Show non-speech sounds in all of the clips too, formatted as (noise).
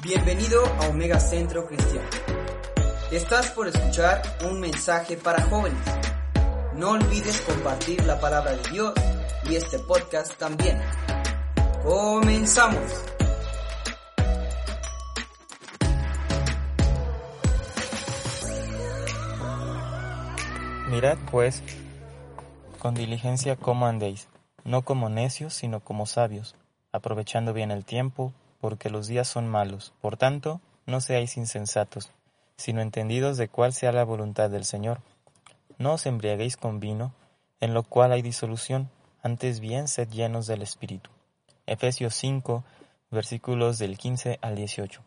Bienvenido a Omega Centro Cristiano. Estás por escuchar un mensaje para jóvenes. No olvides compartir la palabra de Dios y este podcast también. Comenzamos. Mirad pues con diligencia cómo andéis, no como necios, sino como sabios, aprovechando bien el tiempo, porque los días son malos. Por tanto, no seáis insensatos, sino entendidos de cuál sea la voluntad del Señor. No os embriaguéis con vino, en lo cual hay disolución, antes bien sed llenos del Espíritu. Efesios 5, versículos del 15 al 18.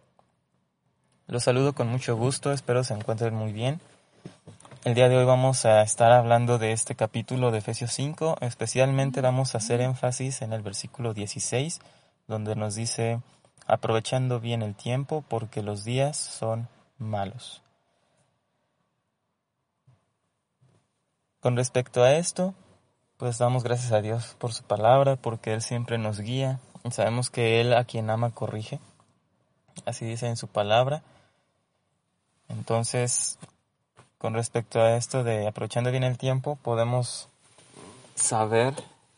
Los saludo con mucho gusto, espero se encuentren muy bien. El día de hoy vamos a estar hablando de este capítulo de Efesios 5, especialmente vamos a hacer énfasis en el versículo 16, donde nos dice, aprovechando bien el tiempo porque los días son malos. Con respecto a esto, pues damos gracias a Dios por su palabra, porque Él siempre nos guía. Sabemos que Él a quien ama corrige. Así dice en su palabra. Entonces, con respecto a esto de aprovechando bien el tiempo, podemos saber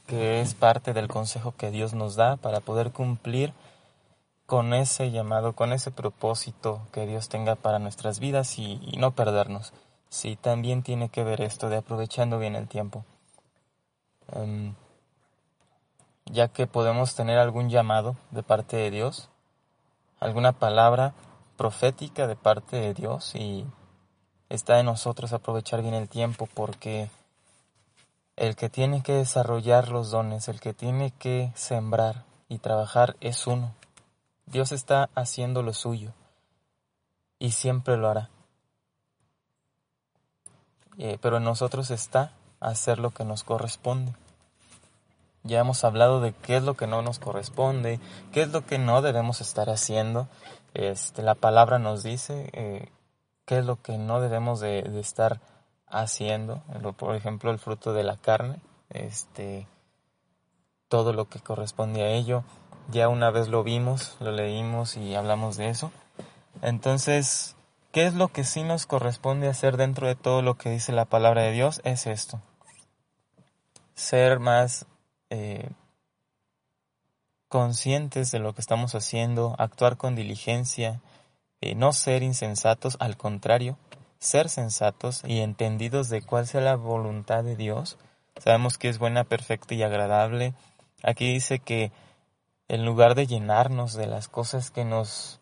que es parte del consejo que Dios nos da para poder cumplir con ese llamado, con ese propósito que Dios tenga para nuestras vidas y, no perdernos. Sí, también tiene que ver esto de aprovechando bien el tiempo. Em, ya que podemos tener algún llamado de parte de Dios, alguna palabra profética de parte de Dios y está en nosotros aprovechar bien el tiempo porque el que tiene que desarrollar los dones, el que tiene que sembrar y trabajar es uno. Dios está haciendo lo suyo y siempre lo hará. Eh, pero en nosotros está hacer lo que nos corresponde. Ya hemos hablado de qué es lo que no nos corresponde, qué es lo que no debemos estar haciendo. Este, la palabra nos dice eh, qué es lo que no debemos de, estar haciendo, por ejemplo el fruto de la carne, este, todo lo que corresponde a ello, ya una vez lo vimos, lo leímos y hablamos de eso. Entonces, ¿qué es lo que sí nos corresponde hacer dentro de todo lo que dice la palabra de Dios? Es esto, ser más eh, conscientes de lo que estamos haciendo, actuar con diligencia, eh, no ser insensatos, al contrario, ser sensatos y entendidos de cuál sea la voluntad de Dios. Sabemos que es buena, perfecta y agradable. Aquí dice que en lugar de llenarnos de las cosas que nos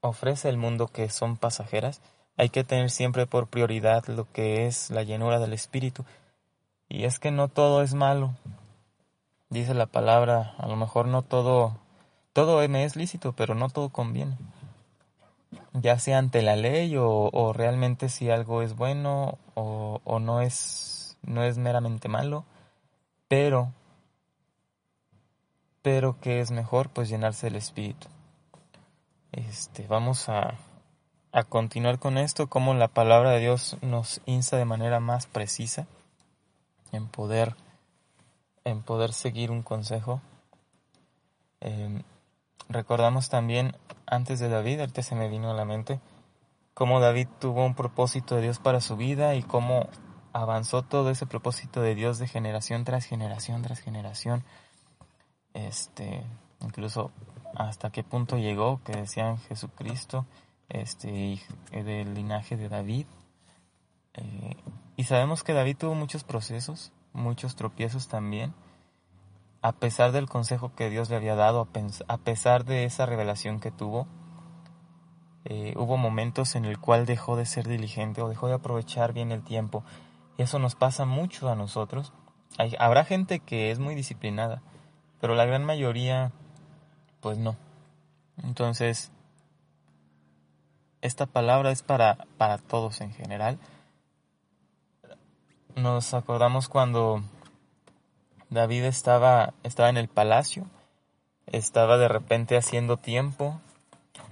ofrece el mundo que son pasajeras, hay que tener siempre por prioridad lo que es la llenura del Espíritu. Y es que no todo es malo. Dice la palabra, a lo mejor no todo, todo me es lícito, pero no todo conviene ya sea ante la ley o, realmente si algo es bueno o, o, no es no es meramente malo pero pero que es mejor pues llenarse del espíritu este vamos a, a continuar con esto como la palabra de Dios nos insta de manera más precisa en poder en poder seguir un consejo em, recordamos también antes de David, ahorita se me vino a la mente, cómo David tuvo un propósito de Dios para su vida y cómo avanzó todo ese propósito de Dios de generación tras generación tras generación. Este, incluso hasta qué punto llegó, que decían Jesucristo, este, del linaje de David. Eh, y sabemos que David tuvo muchos procesos, muchos tropiezos también, a pesar del consejo que Dios le había dado, a pesar de esa revelación que tuvo, eh, hubo momentos en el cual dejó de ser diligente o dejó de aprovechar bien el tiempo. Eso nos pasa mucho a nosotros. Hay, habrá gente que es muy disciplinada, pero la gran mayoría, pues no. Entonces, esta palabra es para, para todos en general. Nos acordamos cuando David estaba, estaba en el palacio, estaba de repente haciendo tiempo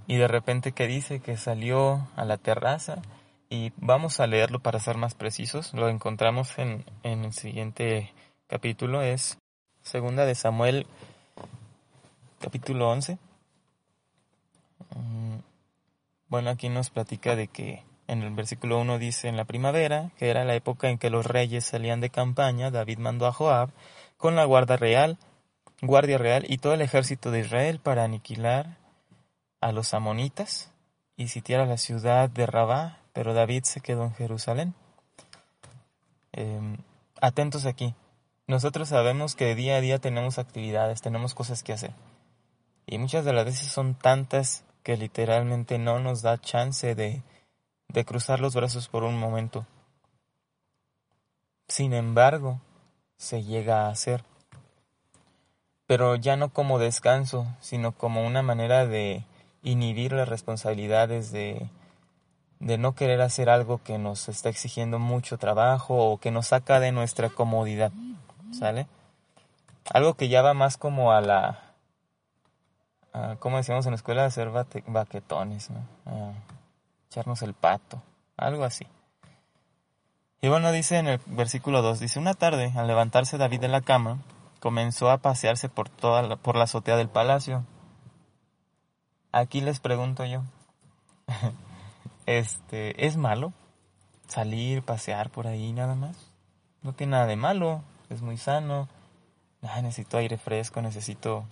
y de repente que dice que salió a la terraza y vamos a leerlo para ser más precisos, lo encontramos en, en el siguiente capítulo, es segunda de Samuel capítulo 11, Mm, bueno, aquí nos platica de que en el versículo 1 dice en la primavera, que era la época en que los reyes salían de campaña, David mandó a Joab con la guardia real, guardia real y todo el ejército de Israel para aniquilar a los amonitas y sitiar a la ciudad de Rabá, pero David se quedó en Jerusalén. Em, atentos aquí. Nosotros sabemos que día a día tenemos actividades, tenemos cosas que hacer. Y muchas de las veces son tantas que literalmente no nos da chance de, de cruzar los brazos por un momento. Sin embargo, se llega a hacer. Pero ya no como descanso, sino como una manera de inhibir las responsabilidades de, de no querer hacer algo que nos está exigiendo mucho trabajo o que nos saca de nuestra comodidad, ¿sale? Algo que ya va más como a la, como decíamos en la escuela, hacer baquetones, ¿no? echarnos el pato, algo así. Y bueno, dice en el versículo 2, dice, una tarde, al levantarse David de la cama, comenzó a pasearse por, toda la, por la azotea del palacio. Aquí les pregunto yo, (laughs) este, ¿es malo salir, pasear por ahí nada más? No tiene nada de malo, es muy sano. Necesito aire fresco, necesito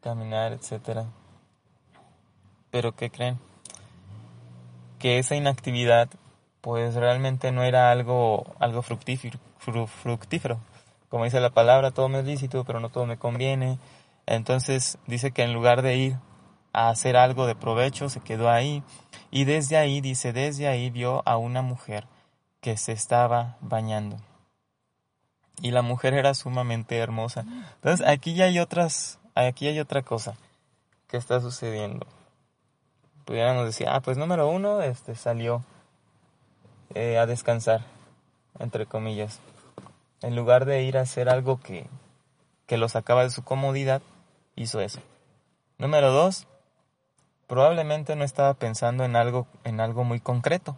caminar, etcétera. Pero ¿qué creen? Que esa inactividad pues realmente no era algo, algo fructífero, fructífero. Como dice la palabra, todo me es lícito, pero no todo me conviene. Entonces dice que en lugar de ir a hacer algo de provecho, se quedó ahí. Y desde ahí, dice, desde ahí vio a una mujer que se estaba bañando. Y la mujer era sumamente hermosa. Entonces aquí ya hay otras, aquí hay otra cosa que está sucediendo. Pudiéramos decir, ah, pues número uno, este salió eh, a descansar, entre comillas. En lugar de ir a hacer algo que, que lo sacaba de su comodidad, hizo eso. Número dos, probablemente no estaba pensando en algo, en algo muy concreto.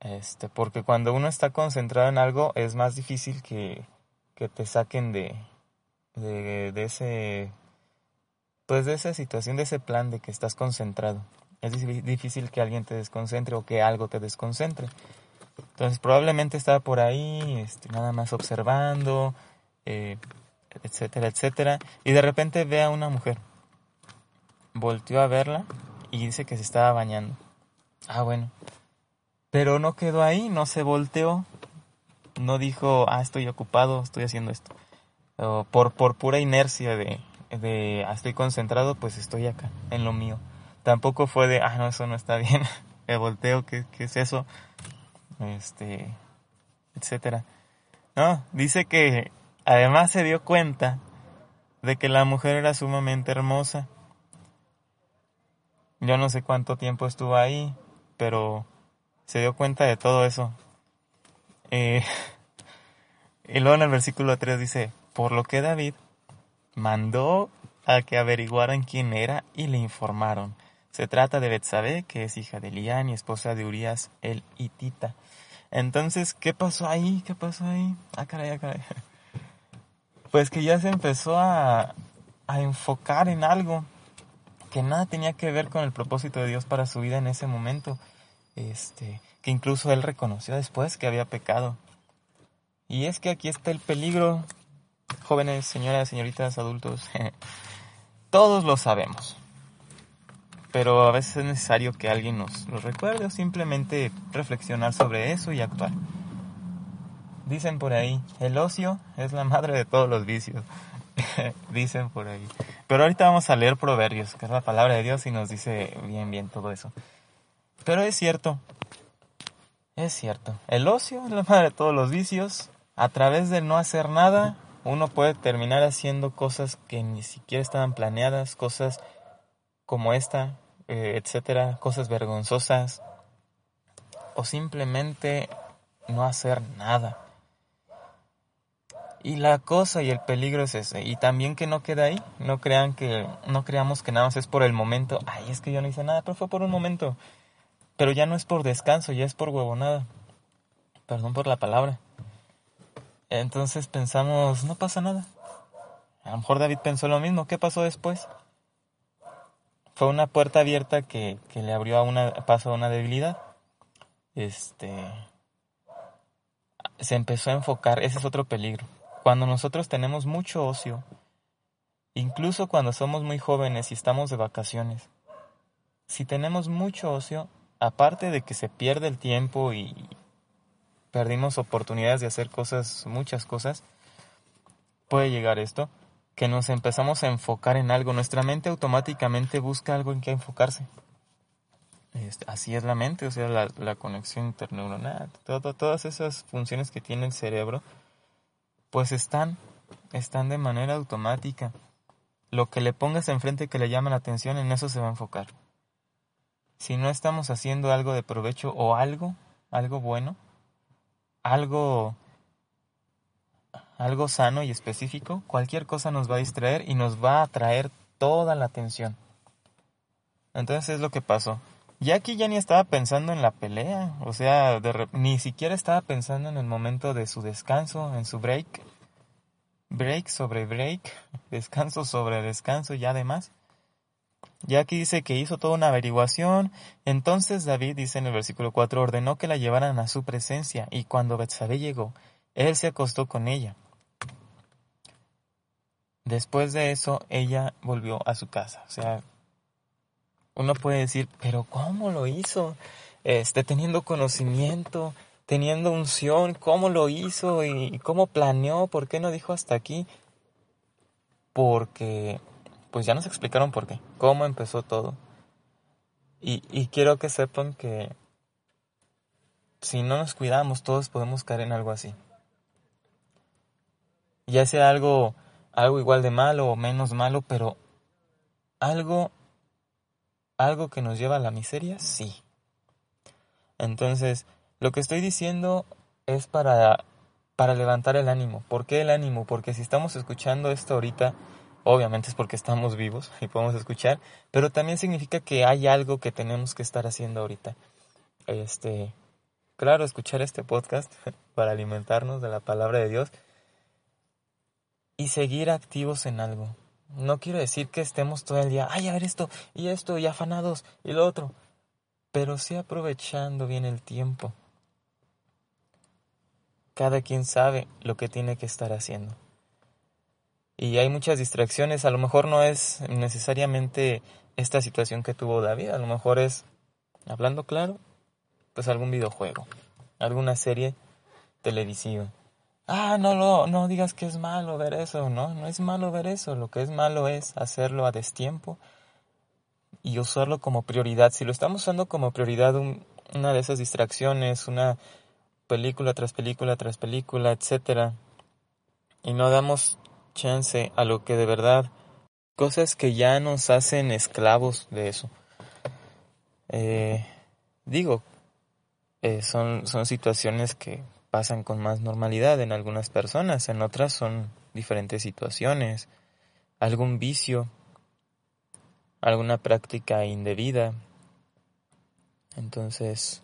Este, porque cuando uno está concentrado en algo es más difícil que, que te saquen de, de, de, ese pues de esa situación, de ese plan de que estás concentrado es difícil que alguien te desconcentre o que algo te desconcentre. Entonces probablemente estaba por ahí, este, nada más observando, eh, etcétera, etcétera, y de repente ve a una mujer. Volteó a verla y dice que se estaba bañando. Ah, bueno. Pero no quedó ahí, no se volteó, no dijo, ah, estoy ocupado, estoy haciendo esto. por, por pura inercia de, de, ah, estoy concentrado, pues estoy acá, en lo mío. Tampoco fue de, ah, no, eso no está bien, (laughs) me volteo, ¿qué, ¿qué, es eso? Este, etcétera. No, dice que además se dio cuenta de que la mujer era sumamente hermosa. Yo no sé cuánto tiempo estuvo ahí, pero se dio cuenta de todo eso. Eh, (laughs) y luego en el versículo 3 dice, por lo que David mandó a que averiguaran quién era y le informaron. Se trata de Betsabé, que es hija de Lián y esposa de Urias el Hitita. Entonces, ¿qué pasó ahí? ¿Qué pasó ahí? Ah, ah. (laughs) Pues que ya se empezó a, a enfocar en algo que nada tenía que ver con el propósito de Dios para su vida en ese momento. Este, que incluso él reconoció después que había pecado. Y es que aquí está el peligro, jóvenes, señoras, señoritas, adultos. (laughs) Todos lo sabemos pero a veces es necesario que alguien nos lo recuerde o simplemente reflexionar sobre eso y actuar. Dicen por ahí, el ocio es la madre de todos los vicios. (laughs) Dicen por ahí. Pero ahorita vamos a leer Proverbios, que es la palabra de Dios y nos dice bien, bien todo eso. Pero es cierto, es cierto. El ocio es la madre de todos los vicios. A través de no hacer nada, uno puede terminar haciendo cosas que ni siquiera estaban planeadas, cosas como esta, eh, etcétera, cosas vergonzosas, o simplemente no hacer nada. Y la cosa y el peligro es ese. Y también que no queda ahí. No crean que, no creamos que nada más es por el momento. Ay, es que yo no hice nada, pero fue por un momento. Pero ya no es por descanso, ya es por huevonada. Perdón por la palabra. Entonces pensamos, no pasa nada. A lo mejor David pensó lo mismo. ¿Qué pasó después? fue una puerta abierta que, que le abrió a una, paso a una debilidad. Este, se empezó a enfocar, ese es otro peligro. Cuando nosotros tenemos mucho ocio, incluso cuando somos muy jóvenes y estamos de vacaciones, si tenemos mucho ocio, aparte de que se pierde el tiempo y perdimos oportunidades de hacer cosas, muchas cosas, puede llegar esto, que nos empezamos a enfocar en algo. Nuestra mente automáticamente busca algo en que enfocarse. Este, así es la mente, o sea, la, conexión interneuronal, todo, todas esas funciones que tiene el cerebro, pues están, están de manera automática. Lo que le pongas enfrente que le llama la atención, en eso se va a enfocar. Si no estamos haciendo algo de provecho o algo, algo bueno, algo algo sano y específico, cualquier cosa nos va a distraer y nos va a atraer toda la atención. Entonces es lo que pasó. Jackie ya ni estaba pensando en la pelea, o sea, ni siquiera estaba pensando en el momento de su descanso, en su break. Break sobre break, (laughs) descanso sobre descanso y además. Jackie dice que hizo toda una averiguación. Entonces David dice en el versículo 4 ordenó que la llevaran a su presencia y cuando Betsabé llegó, él se acostó con ella. Después de eso, ella volvió a su casa. O sea, uno puede decir, pero ¿cómo lo hizo? Este, teniendo conocimiento, teniendo unción, ¿cómo lo hizo y cómo planeó? ¿Por qué no dijo hasta aquí? Porque, pues ya nos explicaron por qué, cómo empezó todo. Y, y quiero que sepan que si no nos cuidamos, todos podemos caer en algo así. Ya sea algo, algo igual de malo o menos malo, pero algo algo que nos lleva a la miseria? Sí. Entonces, lo que estoy diciendo es para, para levantar el ánimo. ¿Por qué el ánimo? Porque si estamos escuchando esto ahorita, obviamente es porque estamos vivos y podemos escuchar, pero también significa que hay algo que tenemos que estar haciendo ahorita. Este, claro, escuchar este podcast (laughs) para alimentarnos de la palabra de Dios y seguir activos en algo. No quiero decir que estemos todo el día, ay, a ver esto y esto y afanados y lo otro, pero sí aprovechando bien el tiempo. Cada quien sabe lo que tiene que estar haciendo. Y hay muchas distracciones, a lo mejor no es necesariamente esta situación que tuvo David, a lo mejor es, hablando claro, pues algún videojuego, alguna serie televisiva ah, no, lo, no digas que es malo ver eso, no, no es malo ver eso, lo que es malo es hacerlo a destiempo y usarlo como prioridad. Si lo estamos usando como prioridad, una de esas distracciones, una película tras película tras película, etcétera, y no damos chance a lo que de verdad, cosas que ya nos hacen esclavos de eso. Eh, digo, eh, son, son situaciones que pasan con más normalidad en algunas personas, en otras son diferentes situaciones, algún vicio, alguna práctica indebida. Entonces,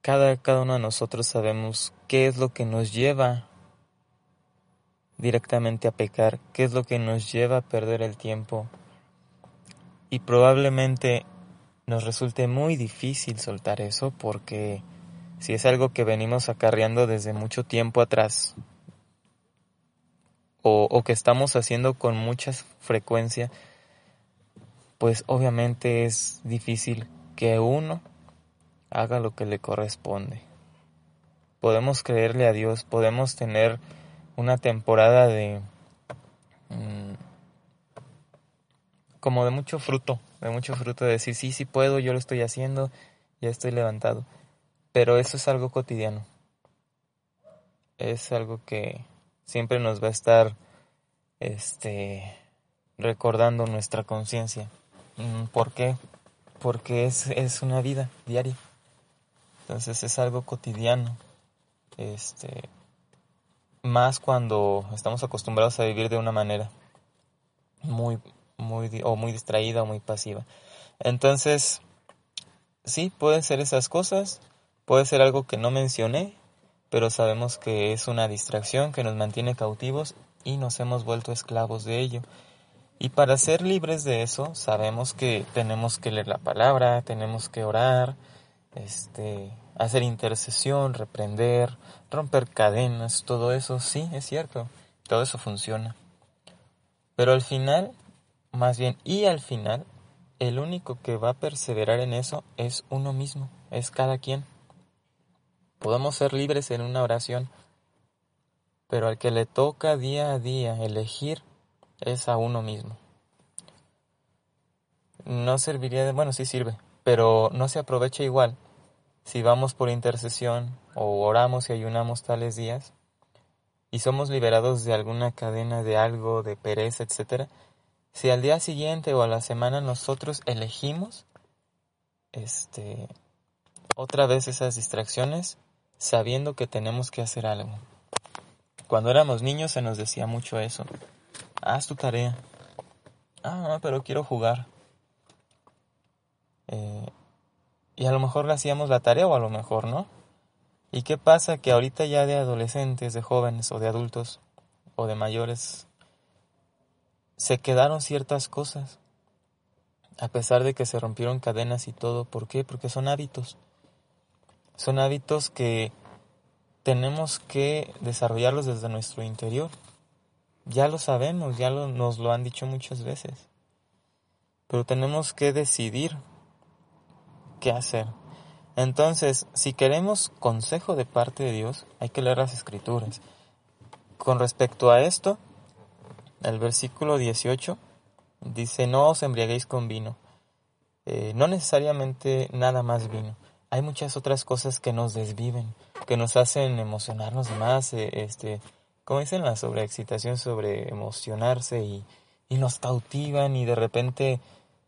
cada, cada uno de nosotros sabemos qué es lo que nos lleva directamente a pecar, qué es lo que nos lleva a perder el tiempo. Y probablemente nos resulte muy difícil soltar eso porque si es algo que venimos acarreando desde mucho tiempo atrás o, que estamos haciendo con mucha frecuencia, pues obviamente es difícil que uno haga lo que le corresponde. Podemos creerle a Dios, podemos tener una temporada de mm, como de mucho fruto, de mucho fruto de decir, sí, sí puedo, yo lo estoy haciendo, ya estoy levantado. Pero eso es algo cotidiano. Es algo que siempre nos va a estar este recordando nuestra conciencia. Mm, ¿Por qué? Porque es, es una vida diaria. Entonces es algo cotidiano. Este más cuando estamos acostumbrados a vivir de una manera muy muy o muy distraída o muy pasiva. Entonces, sí, pueden ser esas cosas. Puede ser algo que no mencioné, pero sabemos que es una distracción que nos mantiene cautivos y nos hemos vuelto esclavos de ello. Y para ser libres de eso, sabemos que tenemos que leer la palabra, tenemos que orar, este, hacer intercesión, reprender, romper cadenas, todo eso, sí, es cierto, todo eso funciona. Pero al final, más bien, y al final, el único que va a perseverar en eso es uno mismo, es cada quien. Podemos ser libres en una oración, pero al que le toca día a día elegir es a uno mismo. No serviría de, bueno, sí sirve, pero no se aprovecha igual si vamos por intercesión o oramos y ayunamos tales días y somos liberados de alguna cadena de algo, de pereza, etcétera, si al día siguiente o a la semana nosotros elegimos este otra vez esas distracciones sabiendo que tenemos que hacer algo. Cuando éramos niños se nos decía mucho eso. Haz tu tarea. Ah, pero quiero jugar. Eh, y a lo mejor le hacíamos la tarea o a lo mejor no. ¿Y qué pasa? Que ahorita ya de adolescentes, de jóvenes o de adultos o de mayores, se quedaron ciertas cosas. A pesar de que se rompieron cadenas y todo. ¿Por qué? Porque son hábitos. Son hábitos que tenemos que desarrollarlos desde nuestro interior. Ya lo sabemos, ya nos lo han dicho muchas veces. Pero tenemos que decidir qué hacer. Entonces, si queremos consejo de parte de Dios, hay que leer las escrituras. Con respecto a esto, el versículo 18 dice, no os embriaguéis con vino, eh, no necesariamente nada más vino. Hay muchas otras cosas que nos desviven, que nos hacen emocionarnos más, eh, este, como dicen la sobreexcitación, sobre emocionarse y, y nos cautivan y de repente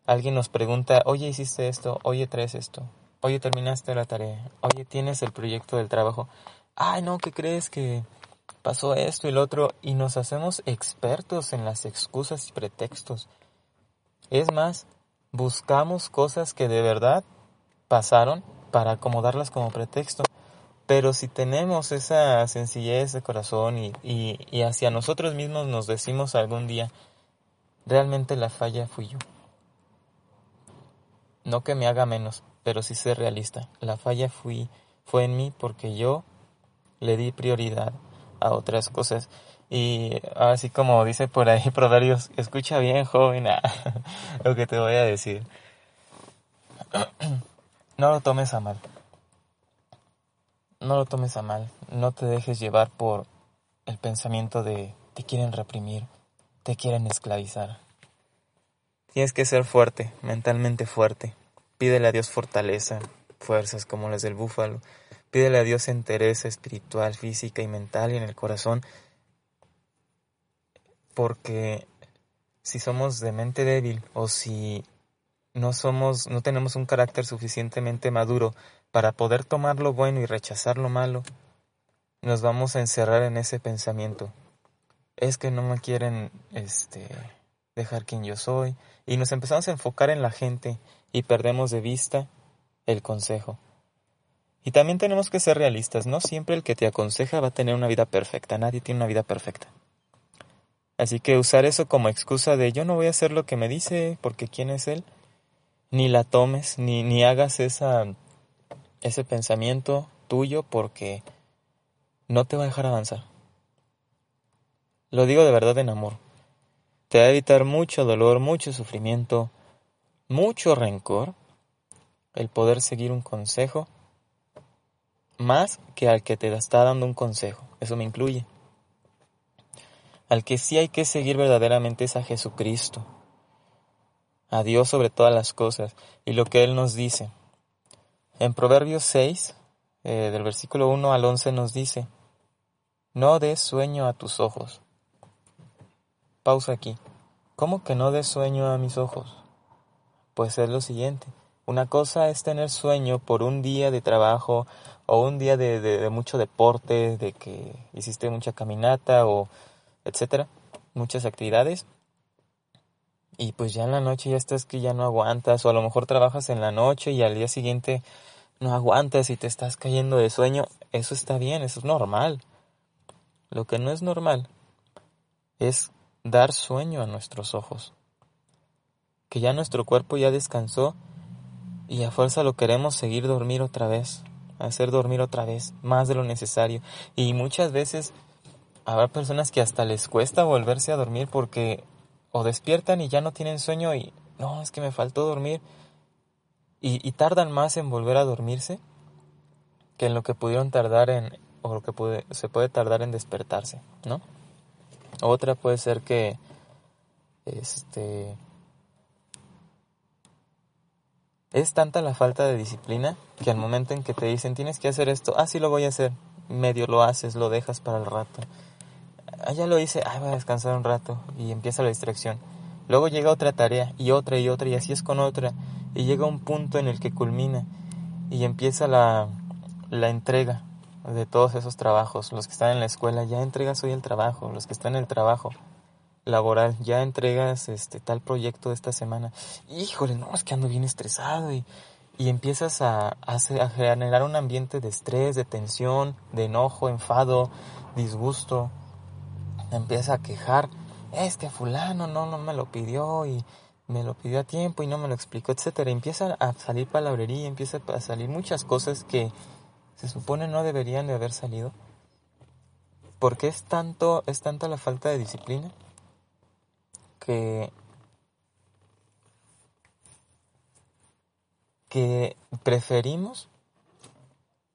Alguien nos pregunta, oye, hiciste esto, oye, traes esto, oye, terminaste la tarea, oye, tienes el proyecto del trabajo. Ay, no, ¿qué crees que pasó esto y lo otro? Y nos hacemos expertos en las excusas y pretextos. Es más, buscamos cosas que de verdad pasaron para acomodarlas como pretexto. Pero si tenemos esa sencillez de corazón y, y, y hacia nosotros mismos nos decimos algún día, realmente la falla fui yo. No que me haga menos, pero sí ser realista. La falla fui, fue en mí porque yo le di prioridad a otras cosas. Y así como dice por ahí (laughs) Proverbios, escucha bien, joven, (laughs) lo que te voy a decir. (clears throat) No lo tomes a mal. No lo tomes a mal. No te dejes llevar por el pensamiento de te quieren reprimir, te quieren esclavizar. Tienes que ser fuerte, mentalmente fuerte. Pídele a Dios fortaleza, fuerzas como las del búfalo. Pídele a Dios entereza espiritual, física y mental y en el corazón. Porque si somos de mente débil o si no somos, no tenemos un carácter suficientemente maduro para poder tomar lo bueno y rechazar lo malo, nos vamos a encerrar en ese pensamiento. Es que no me quieren este dejar quien yo soy, y nos empezamos a enfocar en la gente y perdemos de vista el consejo. Y también tenemos que ser realistas, no siempre el que te aconseja va a tener una vida perfecta, nadie tiene una vida perfecta. Así que usar eso como excusa de yo no voy a hacer lo que me dice porque quién es él, ni la tomes, ni, ni hagas ese pensamiento tuyo porque no te va a dejar avanzar. Lo digo de verdad en amor. Te va a evitar mucho dolor, mucho sufrimiento, mucho rencor el poder seguir un consejo más que al que te está dando un consejo. Eso me incluye. Al que sí hay que seguir verdaderamente es a Jesucristo, a Dios sobre todas las cosas y lo que Él nos dice. En Proverbios 6, eh, del versículo 1 al 11 nos dice, no des sueño a tus ojos Pausa aquí. ¿Cómo que no des sueño a mis ojos? Pues es lo siguiente. Una cosa es tener sueño por un día de trabajo o un día de, mucho deporte, de que hiciste mucha caminata o etcétera, muchas actividades. Y pues ya en la noche ya estás que ya no aguantas o a lo mejor trabajas en la noche y al día siguiente no aguantas y te estás cayendo de sueño. Eso está bien, eso es normal. Lo que no es normal es dar sueño a nuestros ojos. Que ya nuestro cuerpo ya descansó y a fuerza lo queremos seguir dormir otra vez, hacer dormir otra vez, más de lo necesario. Y muchas veces habrá personas que hasta les cuesta volverse a dormir porque o despiertan y ya no tienen sueño y no, es que me faltó dormir. Y, tardan más en volver a dormirse que en lo que pudieron tardar en, o lo que se puede tardar en despertarse, ¿no? Otra puede ser que, este, es tanta la falta de disciplina que al momento en que te dicen tienes que hacer esto, ah, lo voy a hacer, medio lo haces, lo dejas para el rato. Ya lo hice, ah, voy a descansar un rato y empieza la distracción. Luego llega otra tarea y otra y otra y así es con otra y llega un punto en el que culmina y empieza la, la entrega de todos esos trabajos. Los que están en la escuela, ya entregas hoy el trabajo. Los que están en el trabajo laboral, ya entregas este tal proyecto de esta semana. Híjole, no, es que ando bien estresado y, y empiezas a, a, a generar un ambiente de estrés, de tensión, de enojo, enfado, disgusto. Empieza a quejar. Es que fulano no, no me lo pidió y me lo pidió a tiempo y no me lo explicó, etcétera. Empieza a salir palabrería, empieza a salir muchas cosas que se supone no deberían de haber salido. Porque es tanto, es tanta la falta de disciplina que que preferimos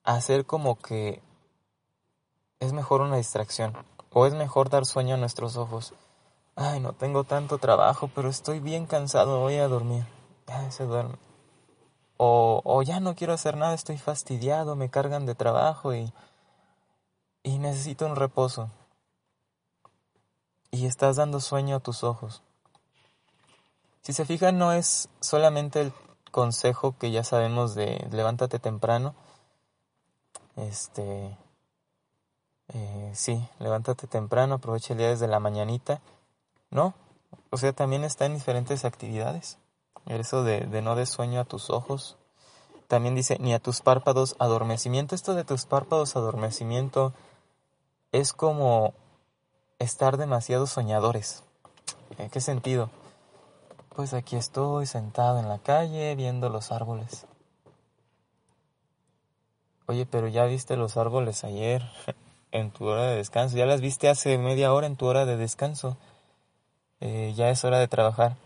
hacer como que es mejor una distracción o es mejor dar sueño a nuestros ojos Ay, no tengo tanto trabajo, pero estoy bien cansado, voy a dormir. Ya se duerme. O, ya no quiero hacer nada, estoy fastidiado, me cargan de trabajo y, y necesito un reposo. Y estás dando sueño a tus ojos. Si se fijan, no es solamente el consejo que ya sabemos de levántate temprano. Este, eh, sí, levántate temprano, aprovecha el día desde la mañanita no, o sea, también está en diferentes actividades. Eso de, de no de sueño a tus ojos. También dice, ni a tus párpados adormecimiento. Esto de tus párpados adormecimiento es como estar demasiado soñadores. ¿En qué sentido? Pues aquí estoy sentado en la calle viendo los árboles. Oye, pero ya viste los árboles ayer (laughs) en tu hora de descanso. Ya las viste hace media hora en tu hora de descanso. Eh, ya es hora de trabajar.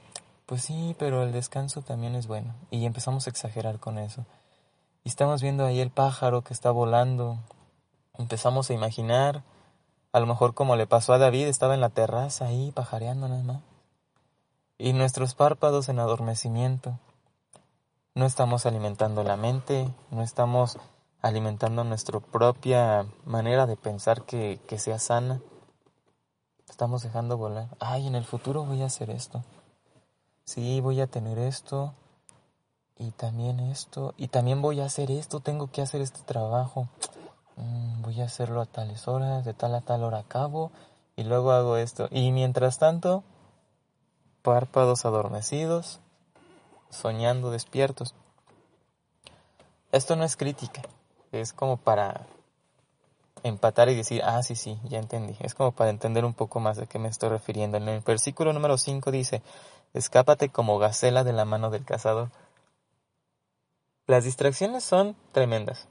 Pues sí, pero el descanso también es bueno. Y empezamos a exagerar con eso. Y estamos viendo ahí el pájaro que está volando. Empezamos a imaginar, a lo mejor como le pasó a David, estaba en la terraza ahí pajareando nada más. Y nuestros párpados en adormecimiento. No estamos alimentando la mente, no estamos alimentando nuestra propia manera de pensar que, que sea sana. Estamos dejando volar. Ay, en el futuro voy a hacer esto. Sí, voy a tener esto. Y también esto. Y también voy a hacer esto. Tengo que hacer este trabajo. Mm, voy a hacerlo a tales horas. De tal a tal hora acabo. Y luego hago esto. Y mientras tanto, párpados adormecidos. Soñando despiertos. Esto no es crítica. Es como para empatar y decir, ah, sí, sí, ya entendí. Es como para entender un poco más de qué me estoy refiriendo. En el versículo número 5 dice, escápate como gacela de la mano del cazador. Las distracciones son tremendas.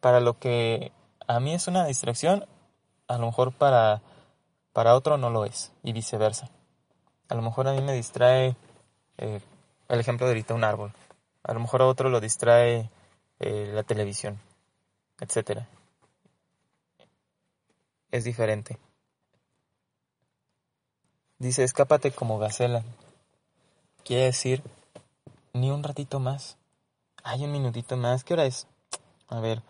Para lo que a mí es una distracción, a lo mejor para, para otro no lo es, y viceversa. A lo mejor a mí me distrae eh, el ejemplo de ahorita un árbol. A lo mejor a otro lo distrae eh, la televisión, etcétera es diferente. Dice, escápate como gacela. Quiere decir, ni un ratito más. Hay un minutito más. ¿Qué hora es? A ver,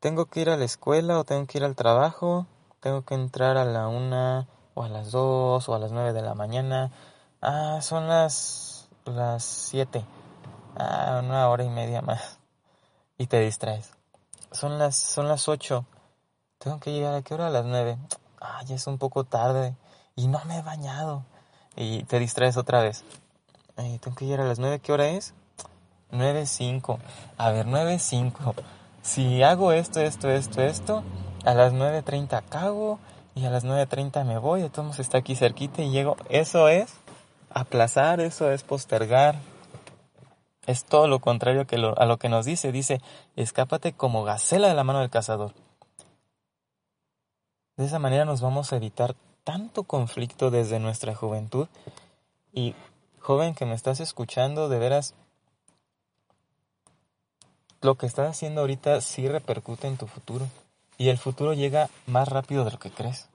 ¿tengo que ir a la escuela o tengo que ir al trabajo? Tengo que entrar a la una o a las dos o a las nueve de la mañana. Ah, son las, las siete. Ah, una hora y media más. Y te distraes. Son las, son las ocho. Tengo que llegar a qué hora? A las nueve. Ah, ya es un poco tarde. Y no me he bañado. Y te distraes otra vez. tengo que llegar a las nueve. ¿Qué hora es? Nueve cinco. A ver, nueve cinco. Si hago esto, esto, esto, esto, a las nueve treinta cago y a las 9.30 me voy, entonces está aquí cerquita y llego. Eso es aplazar, eso es postergar. Es todo lo contrario a lo que nos dice. Dice, escápate como gacela de la mano del cazador. De esa manera nos vamos a evitar tanto conflicto desde nuestra juventud. Y joven que me estás escuchando, de veras, lo que estás haciendo ahorita sí repercute en tu futuro. Y el futuro llega más rápido de lo que crees.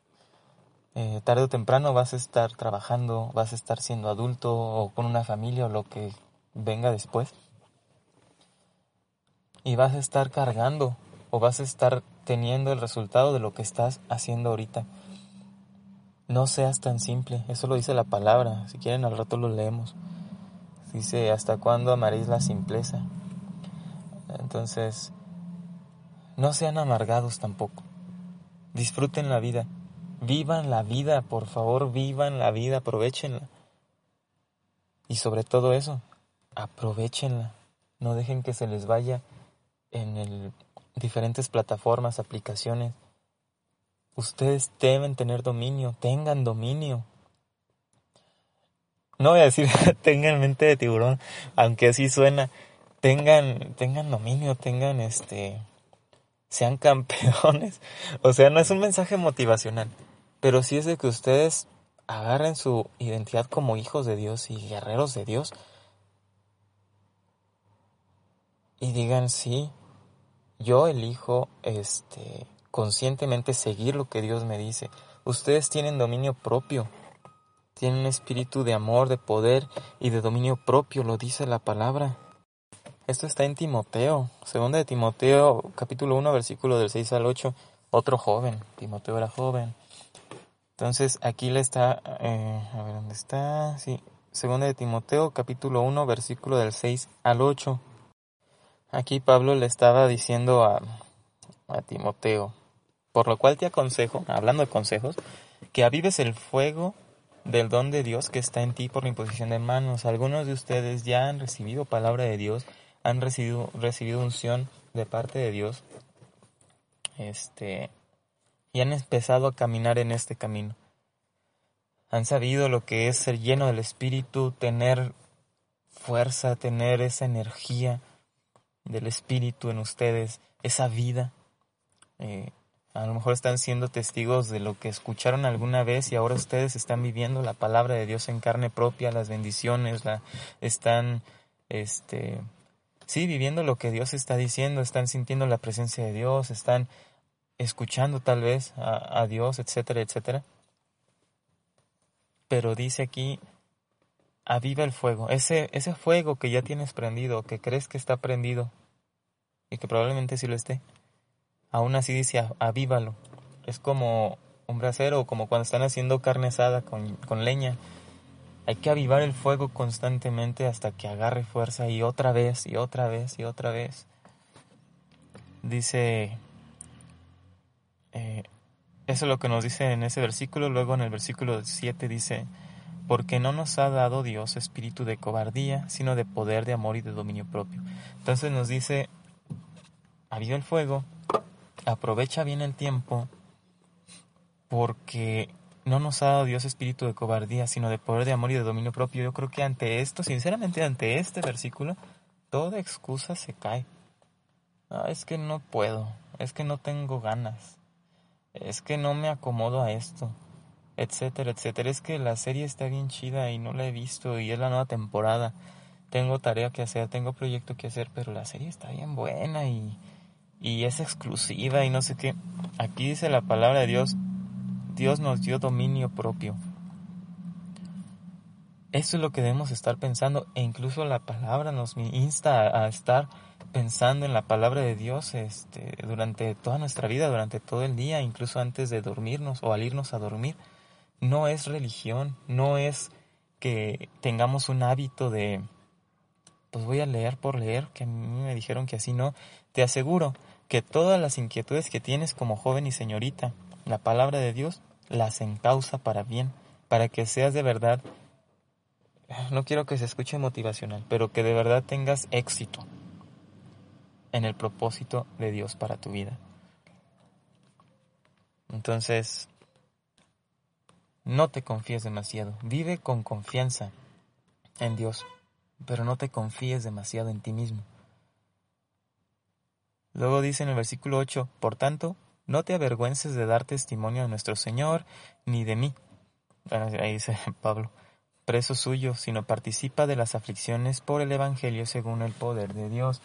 Eh, tarde o temprano vas a estar trabajando, vas a estar siendo adulto o con una familia o lo que venga después. Y vas a estar cargando o vas a estar teniendo el resultado de lo que estás haciendo ahorita. No seas tan simple, eso lo dice la palabra. Si quieren al rato lo leemos. Dice, ¿hasta cuándo amaréis la simpleza? Entonces, no sean amargados tampoco. Disfruten la vida. Vivan la vida, por favor, vivan la vida, aprovechenla. Y sobre todo eso, aprovechenla. No dejen que se les vaya en el, diferentes plataformas, aplicaciones. Ustedes deben tener dominio, tengan dominio. No voy a decir (laughs) tengan mente de tiburón, aunque así suena. Tengan, tengan dominio, tengan este, sean (laughs) campeones. O sea, no es un mensaje motivacional, pero sí es de que ustedes agarren su identidad como hijos de Dios y guerreros de Dios y digan, sí, yo elijo este conscientemente seguir lo que Dios me dice. Ustedes tienen dominio propio. Tienen un espíritu de amor, de poder y de dominio propio, lo dice la palabra. Esto está en Timoteo, segunda de Timoteo, capítulo 1, versículo del 6 al 8. Otro joven, Timoteo era joven. Entonces aquí le está, eh, a ver dónde está, sí, segunda de Timoteo, capítulo 1, versículo del 6 al 8. Aquí Pablo le estaba diciendo a, a Timoteo, por lo cual te aconsejo, hablando de consejos, que avives el fuego del don de Dios que está en ti por la imposición de manos. Algunos de ustedes ya han recibido palabra de Dios han recibido, recibido unción de parte de Dios este, y han empezado a caminar en este camino. Han sabido lo que es ser lleno del Espíritu, tener fuerza, tener esa energía del Espíritu en ustedes, esa vida. Eh, a lo mejor están siendo testigos de lo que escucharon alguna vez y ahora ustedes están viviendo la palabra de Dios en carne propia, las bendiciones, la, están este, sí, viviendo lo que Dios está diciendo, están sintiendo la presencia de Dios, están escuchando tal vez a, Dios, etcétera, etcétera. Pero dice aquí, aviva el fuego, ese, ese fuego que ya tienes prendido, que crees que está prendido, y que probablemente sí lo esté, aún así dice, avívalo. Es como un brasero, como cuando están haciendo carne asada con, con leña hay que avivar el fuego constantemente hasta que agarre fuerza y otra vez y otra vez y otra vez. Dice, eh, eso es lo que nos dice en ese versículo. Luego en el versículo 7 dice, porque no nos ha dado Dios espíritu de cobardía, sino de poder, de amor y de dominio propio. Entonces nos dice, aviva el fuego, aprovecha bien el tiempo, porque no nos ha dado Dios espíritu de cobardía, sino de poder, de amor y de dominio propio. Yo creo que ante esto, sinceramente ante este versículo, toda excusa se cae. Es que no puedo, es que no tengo ganas, es que no me acomodo a esto, etcétera, etcétera. Es que la serie está bien chida y no la he visto y es la nueva temporada. Tengo tarea que hacer, tengo proyecto que hacer, pero la serie está bien buena y, y es exclusiva y no sé qué. Aquí dice la palabra de Dios, Dios nos dio dominio propio. Eso es lo que debemos estar pensando e incluso la palabra nos insta a, estar pensando en la palabra de Dios este, durante toda nuestra vida, durante todo el día, incluso antes de dormirnos o al irnos a dormir. No es religión, no es que tengamos un hábito de, pues voy a leer por leer, que a mí me dijeron que así no. Te aseguro que todas las inquietudes que tienes como joven y señorita, la palabra de Dios las encausa para bien, para que seas de verdad, no quiero que se escuche motivacional, pero que de verdad tengas éxito en el propósito de Dios para tu vida. Entonces, no te confíes demasiado. Vive con confianza en Dios, pero no te confíes demasiado en ti mismo. Luego dice en el versículo 8, por tanto, no te avergüences de dar testimonio de nuestro Señor, ni de mí. ahí dice (laughs) Pablo, preso suyo, sino participa de las aflicciones por el Evangelio según el poder de Dios.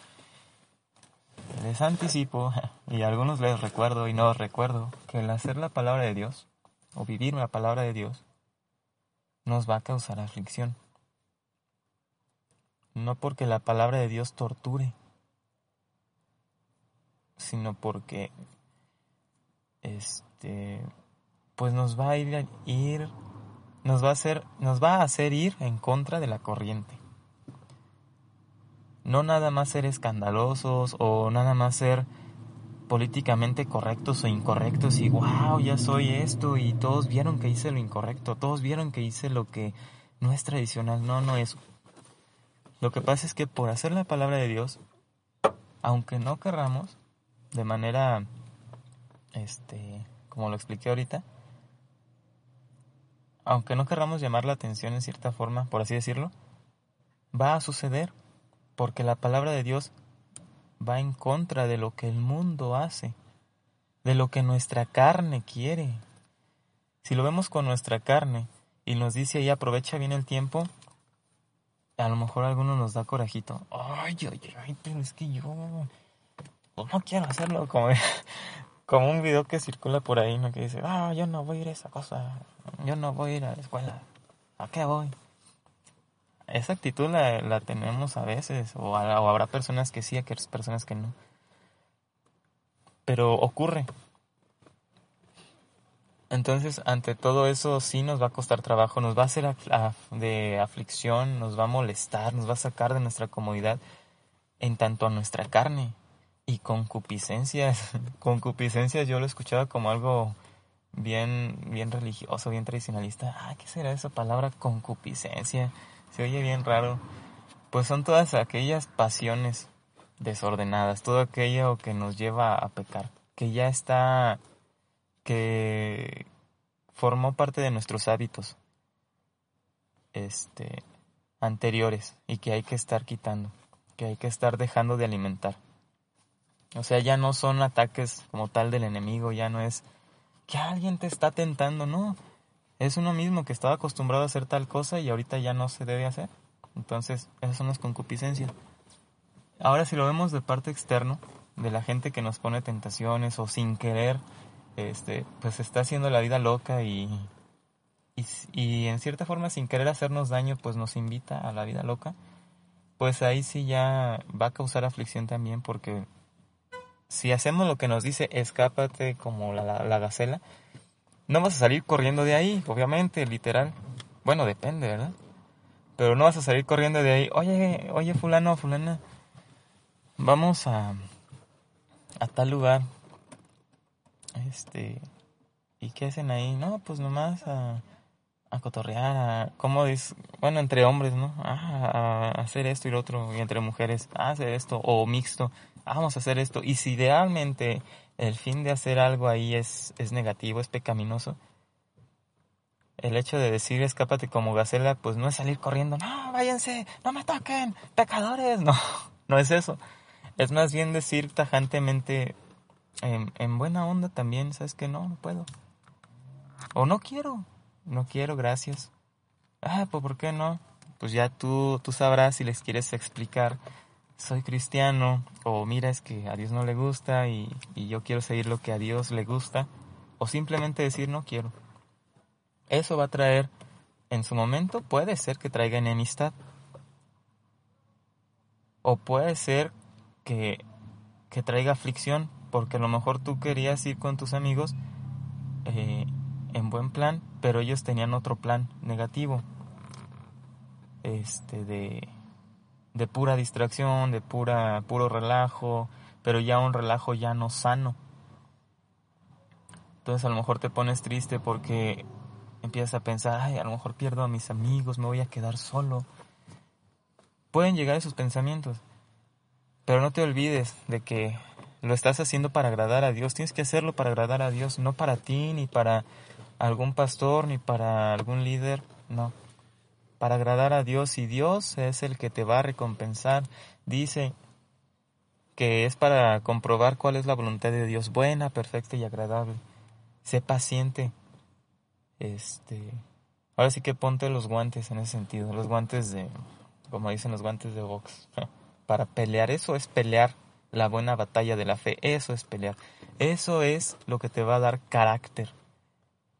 Les anticipo, (laughs) y a algunos les recuerdo y no recuerdo, que el hacer la palabra de Dios, o vivir la palabra de Dios, nos va a causar aflicción. No porque la palabra de Dios torture, sino porque este pues nos va a ir, ir nos va a hacer nos va a hacer ir en contra de la corriente. No nada más ser escandalosos o nada más ser políticamente correctos o incorrectos y wow, ya soy esto y todos vieron que hice lo incorrecto, todos vieron que hice lo que no es tradicional, no, no es. Lo que pasa es que por hacer la palabra de Dios, aunque no querramos, de manera, este, como lo expliqué ahorita, aunque no querramos llamar la atención en cierta forma, por así decirlo, va a suceder, porque la palabra de Dios va en contra de lo que el mundo hace, de lo que nuestra carne quiere. Si lo vemos con nuestra carne y nos dice ahí aprovecha bien el tiempo, a lo mejor a algunos nos da corajito. Ay, ay, ay, pero es que yo pues no quiero hacerlo como, (laughs) como un video que circula por ahí, ¿no? Que dice, ah, yo no voy a ir a esa cosa, yo no voy a ir a la escuela, ¿a qué voy? Esa actitud la, la tenemos a veces, o, o habrá personas que sí, hay personas que no. Pero ocurre. Entonces, ante todo eso sí nos va a costar trabajo, nos va a hacer de aflicción, nos va a molestar, nos va a sacar de nuestra comodidad en tanto a nuestra carne. Y concupiscencias, (laughs) concupiscencias yo lo escuchaba como algo bien, bien religioso, bien tradicionalista. Ah, ¿qué será esa palabra concupiscencia? Se oye bien raro. Pues son todas aquellas pasiones desordenadas, todo aquello que nos lleva a pecar, que ya está, que formó parte de nuestros hábitos, este, anteriores y que hay que estar quitando, que hay que estar dejando de alimentar. O sea, ya no son ataques como tal del enemigo, ya no es que alguien te está tentando, no. Es uno mismo que estaba acostumbrado a hacer tal cosa y ahorita ya no se debe hacer. Entonces, esas son las concupiscencias. Ahora, si lo vemos de parte externo, de la gente que nos pone tentaciones o sin querer, este, pues está haciendo la vida loca y, y, y en cierta forma sin querer hacernos daño, pues nos invita a la vida loca, pues ahí sí ya va a causar aflicción también porque si hacemos lo que nos dice, escápate como la, la, gacela, no vas a salir corriendo de ahí, obviamente, literal. Bueno, depende, ¿verdad? Pero no vas a salir corriendo de ahí. Oye, oye, fulano, fulana, vamos a, a tal lugar. Este, ¿y qué hacen ahí? No, pues nomás a, a cotorrear, a, ¿cómo es? Bueno, entre hombres, ¿no? Ah, a hacer esto y lo otro, y entre mujeres, a hacer esto, o mixto. Ah, vamos a hacer esto. Y si idealmente el fin de hacer algo ahí es, es negativo, es pecaminoso, el hecho de decir escápate como gacela, pues no es salir corriendo, no, váyanse, no me toquen, pecadores, (laughs) no, no es eso. Es más bien decir tajantemente, en, en buena onda también, sabes que no, no puedo. O no quiero, no quiero, gracias. Ah, pues ¿por qué no? Pues ya tú, tú sabrás si les quieres explicar soy cristiano o mira es que a Dios no le gusta y, yo quiero seguir lo que a Dios le gusta o simplemente decir no quiero. Eso va a traer, en su momento puede ser que traiga enemistad o puede ser que, que traiga aflicción porque a lo mejor tú querías ir con tus amigos eh, en buen plan, pero ellos tenían otro plan negativo. Este de de pura distracción, de pura, puro relajo, pero ya un relajo ya no sano. Entonces a lo mejor te pones triste porque empiezas a pensar, ay, a lo mejor pierdo a mis amigos, me voy a quedar solo. Pueden llegar esos pensamientos, pero no te olvides de que lo estás haciendo para agradar a Dios. Tienes que hacerlo para agradar a Dios, no para ti ni para algún pastor ni para algún líder, no. Para agradar a Dios y Dios es el que te va a recompensar. Dice que es para comprobar cuál es la voluntad de Dios, buena, perfecta y agradable. Sé paciente. Este, ahora sí que ponte los guantes en ese sentido, los guantes de, como dicen los guantes de box, (laughs) para pelear. Eso es pelear la buena batalla de la fe. Eso es pelear. Eso es lo que te va a dar carácter.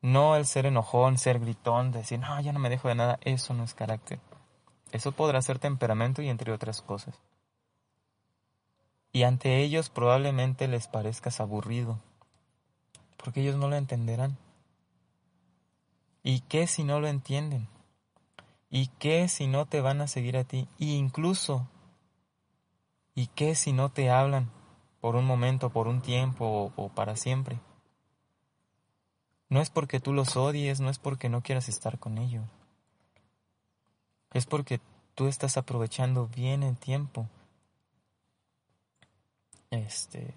No el ser enojón, ser gritón, decir, no, ya no me dejo de nada. Eso no es carácter. Eso podrá ser temperamento y entre otras cosas y ante ellos probablemente les parezcas aburrido, porque ellos no lo entenderán. ¿Y qué si no lo entienden? ¿Y qué si no te van a seguir a ti? Y incluso, ¿y qué si no te hablan por un momento, por un tiempo o, para siempre? No es porque tú los odies, no es porque no quieras estar con ellos. Es porque tú estás aprovechando bien el tiempo este.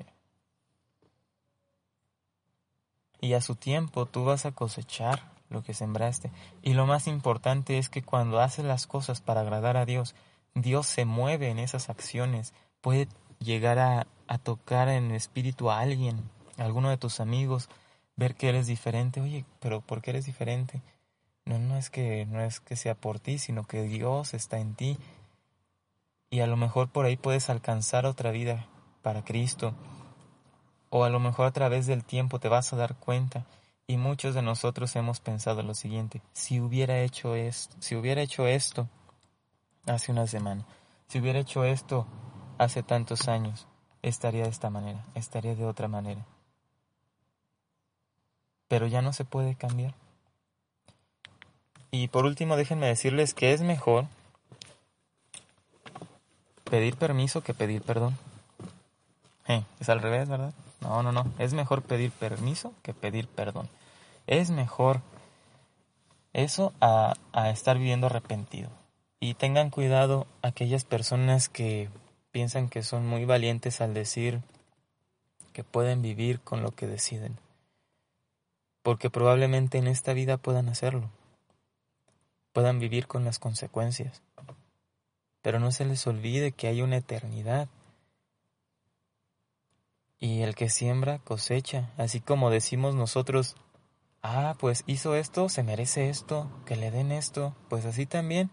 Y a su tiempo tú vas a cosechar lo que sembraste. Y lo más importante es que cuando haces las cosas para agradar a Dios, Dios se mueve en esas acciones. Puede llegar a, tocar en el espíritu a alguien, a alguno de tus amigos, ver que eres diferente. Oye, pero ¿por qué eres diferente? No, no es que no es que sea por ti, sino que Dios está en ti. Y a lo mejor por ahí puedes alcanzar otra vida para Cristo. O a lo mejor a través del tiempo te vas a dar cuenta y muchos de nosotros hemos pensado lo siguiente, si hubiera hecho esto, si hubiera hecho esto hace una semana, si hubiera hecho esto hace tantos años, estaría de esta manera, estaría de otra manera. Pero ya no se puede cambiar. Y por último, déjenme decirles que es mejor pedir permiso que pedir perdón. Eh, es al revés, ¿verdad? No, no, no. Es mejor pedir permiso que pedir perdón. Es mejor eso a, a estar viviendo arrepentido. Y tengan cuidado aquellas personas que piensan que son muy valientes al decir que pueden vivir con lo que deciden. Porque probablemente en esta vida puedan hacerlo. Puedan vivir con las consecuencias. Pero no se les olvide que hay una eternidad y el que siembra cosecha, así como decimos nosotros, ah, pues hizo esto, se merece esto, que le den esto, pues así también.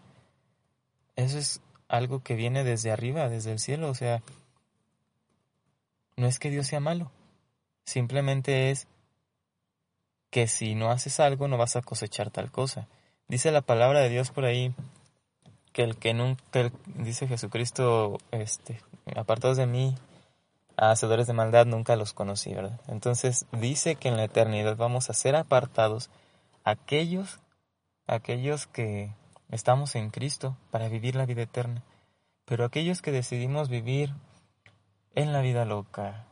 Eso es algo que viene desde arriba, desde el cielo, o sea, no es que Dios sea malo, simplemente es que si no haces algo no vas a cosechar tal cosa. Dice la palabra de Dios por ahí que el que nunca, dice Jesucristo, este, apartados de mí, a hacedores de maldad nunca los conocí, ¿verdad? Entonces dice que en la eternidad vamos a ser apartados aquellos, aquellos que estamos en Cristo para vivir la vida eterna, pero aquellos que decidimos vivir en la vida loca,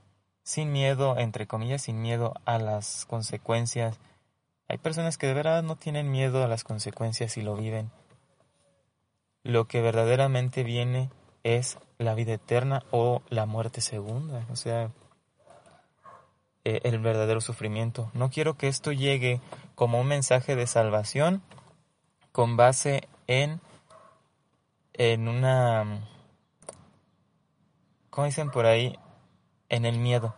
sin miedo, entre comillas, sin miedo a las consecuencias. Hay personas que de verdad no tienen miedo a las consecuencias y lo viven. Lo que verdaderamente viene es la vida eterna o la muerte segunda, o sea, eh, el verdadero sufrimiento. No quiero que esto llegue como un mensaje de salvación con base en en una ¿cómo dicen por ahí? En el miedo.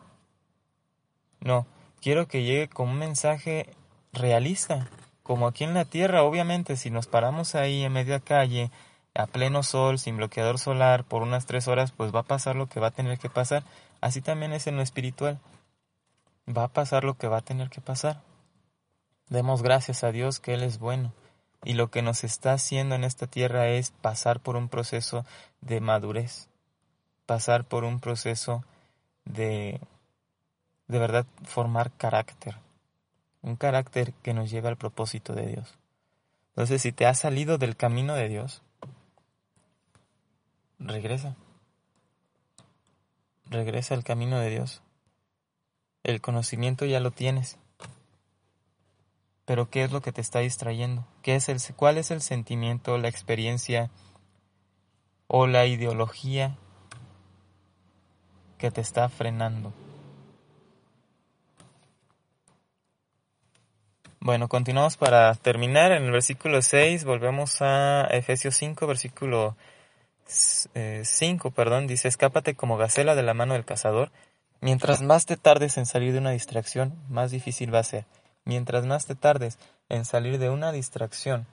No, quiero que llegue como un mensaje realista, como aquí en la tierra, obviamente si nos paramos ahí en media calle a pleno sol, sin bloqueador solar, por unas tres horas, pues va a pasar lo que va a tener que pasar. Así también es en lo espiritual. Va a pasar lo que va a tener que pasar. Demos gracias a Dios que Él es bueno. Y lo que nos está haciendo en esta tierra es pasar por un proceso de madurez. Pasar por un proceso de, de verdad, formar carácter. Un carácter que nos lleve al propósito de Dios. Entonces, si te has salido del camino de Dios, regresa. Regresa al camino de Dios. El conocimiento ya lo tienes. Pero ¿qué es lo que te está distrayendo? ¿Qué es el, ¿Cuál es el sentimiento, la experiencia o la ideología que te está frenando? Bueno, continuamos para terminar. En el versículo 6 volvemos a Efesios 5, versículo 5, eh, perdón, dice, escápate como gacela de la mano del cazador. Mientras más te tardes en salir de una distracción, más difícil va a ser. Mientras más te tardes en salir de una distracción,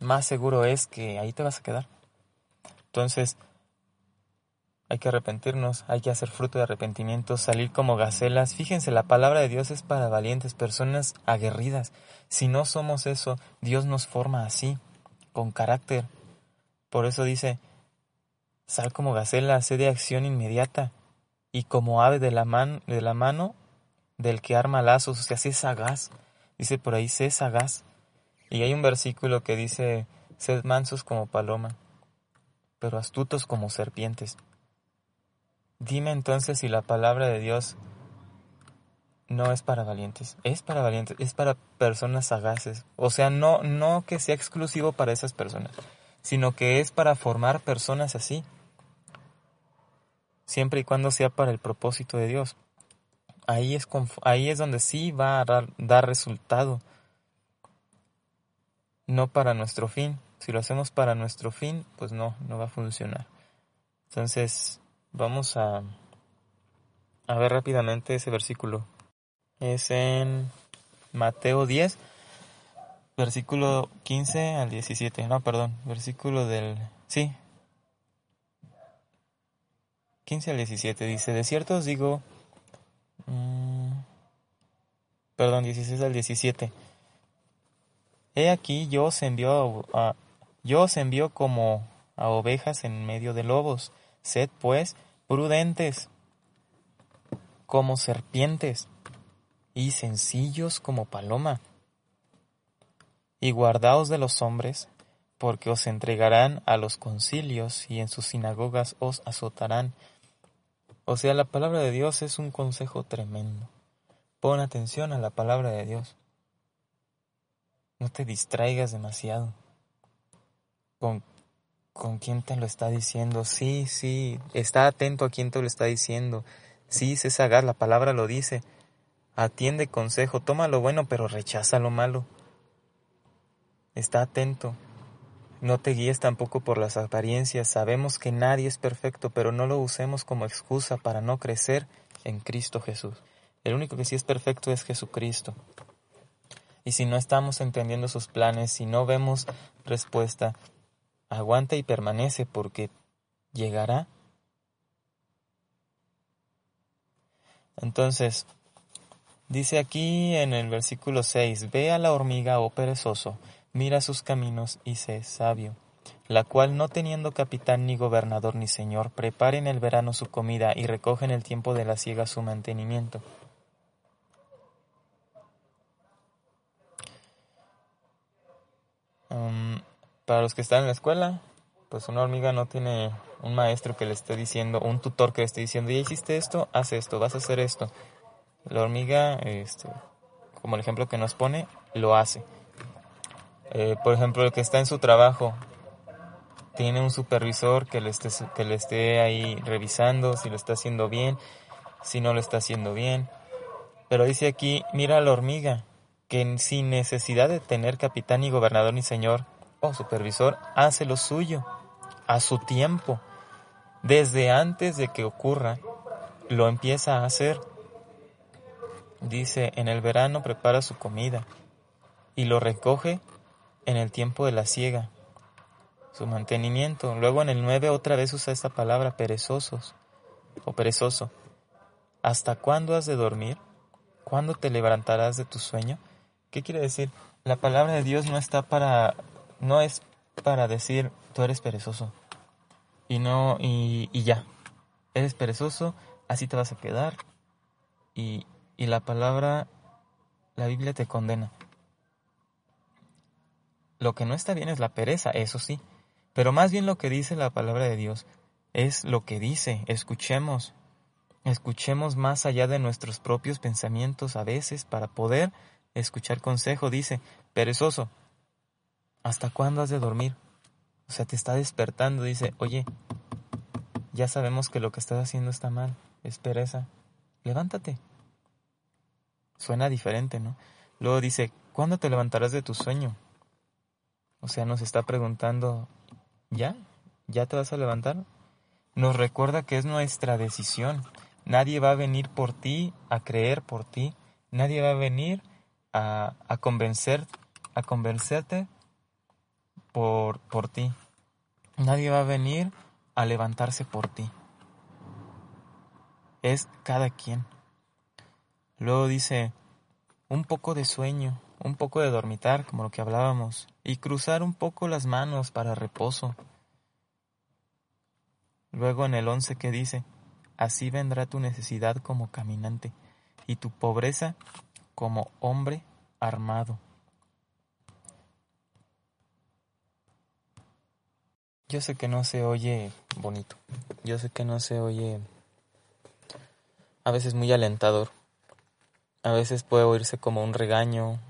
más seguro es que ahí te vas a quedar. Entonces, hay que arrepentirnos, hay que hacer fruto de arrepentimiento, salir como gacelas. Fíjense, la palabra de Dios es para valientes, personas aguerridas. Si no somos eso, Dios nos forma así, con carácter. Por eso dice, sal como gacela, sé de acción inmediata, y como ave de la, de la mano del que arma lazos, o sea, sé sagaz. Dice por ahí, sé sagaz. Y hay un versículo que dice, sed mansos como paloma, pero astutos como serpientes. Dime entonces si la palabra de Dios no es para valientes, es para valientes, es para personas sagaces. O sea, no, no que sea exclusivo para esas personas, sino que es para formar personas así, siempre y cuando sea para el propósito de Dios. Ahí es, ahí es donde sí va a dar, dar resultado, no para nuestro fin. Si lo hacemos para nuestro fin, pues no, no va a funcionar. Entonces, Vamos a, a ver rápidamente ese versículo. Es en Mateo 10, versículo 15 al 17. No, perdón, versículo del... Sí. 15 al 17 dice, de cierto os digo... Mm, perdón, 16 al 17. He aquí yo os envío a, yo os envío como a ovejas en medio de lobos. Sed, pues, prudentes como serpientes y sencillos como paloma. Y guardaos de los hombres, porque os entregarán a los concilios y en sus sinagogas os azotarán. O sea, la palabra de Dios es un consejo tremendo. Pon atención a la palabra de Dios. No te distraigas demasiado con con quién te lo está diciendo. Sí, sí, está atento a quién te lo está diciendo. Sí, sé sagaz, la palabra lo dice. Atiende consejo, toma lo bueno, pero rechaza lo malo. Está atento. No te guíes tampoco por las apariencias. Sabemos que nadie es perfecto, pero no lo usemos como excusa para no crecer en Cristo Jesús. El único que sí es perfecto es Jesucristo. Y si no estamos entendiendo sus planes, si no vemos respuesta, aguanta y permanece porque llegará. Entonces, dice aquí en el versículo 6, ve a la hormiga, oh perezoso, mira sus caminos y sé sabio, la cual no teniendo capitán ni gobernador ni señor, prepara en el verano su comida y recoge en el tiempo de la siega su mantenimiento. Um, para los que están en la escuela, pues una hormiga no tiene un maestro que le esté diciendo, un tutor que le esté diciendo, ya hiciste esto, haz esto, vas a hacer esto. La hormiga, este, como el ejemplo que nos pone, lo hace. Eh, por ejemplo, el que está en su trabajo, tiene un supervisor que le, esté, que le esté ahí revisando si lo está haciendo bien, si no lo está haciendo bien. Pero dice aquí, mira a la hormiga, que sin necesidad de tener capitán ni gobernador ni señor, o supervisor hace lo suyo a su tiempo. Desde antes de que ocurra, lo empieza a hacer. Dice, en el verano prepara su comida y lo recoge en el tiempo de la siega, su mantenimiento. Luego en el 9 otra vez usa esta palabra, perezosos o perezoso. ¿Hasta cuándo has de dormir? ¿Cuándo te levantarás de tu sueño? ¿Qué quiere decir? La palabra de Dios no está para no es para decir tú eres perezoso y no y, ya. Eres perezoso así te vas a quedar. Y, y la palabra la Biblia te condena. Lo que no está bien es la pereza eso sí. Pero más bien lo que dice la palabra de Dios es lo que dice. Escuchemos. Escuchemos más allá de nuestros propios pensamientos a veces para poder escuchar consejo. Dice perezoso ¿hasta cuándo has de dormir? O sea, te está despertando, dice, oye, ya sabemos que lo que estás haciendo está mal, es pereza, levántate. Suena diferente, ¿no? Luego dice, ¿cuándo te levantarás de tu sueño? O sea, nos está preguntando, ¿ya? ¿Ya te vas a levantar? Nos recuerda que es nuestra decisión. Nadie va a venir por ti, a creer por ti. Nadie va a venir a, a convencer, a convencerte por, por ti. Nadie va a venir a levantarse por ti. Es cada quien. Luego dice, un poco de sueño, un poco de dormitar, como lo que hablábamos, y cruzar un poco las manos para reposo. Luego en el once que dice, así vendrá tu necesidad como caminante, y tu pobreza como hombre armado. Yo sé que no se oye bonito, yo sé que no se oye a veces muy alentador, a veces puede oírse como un regaño,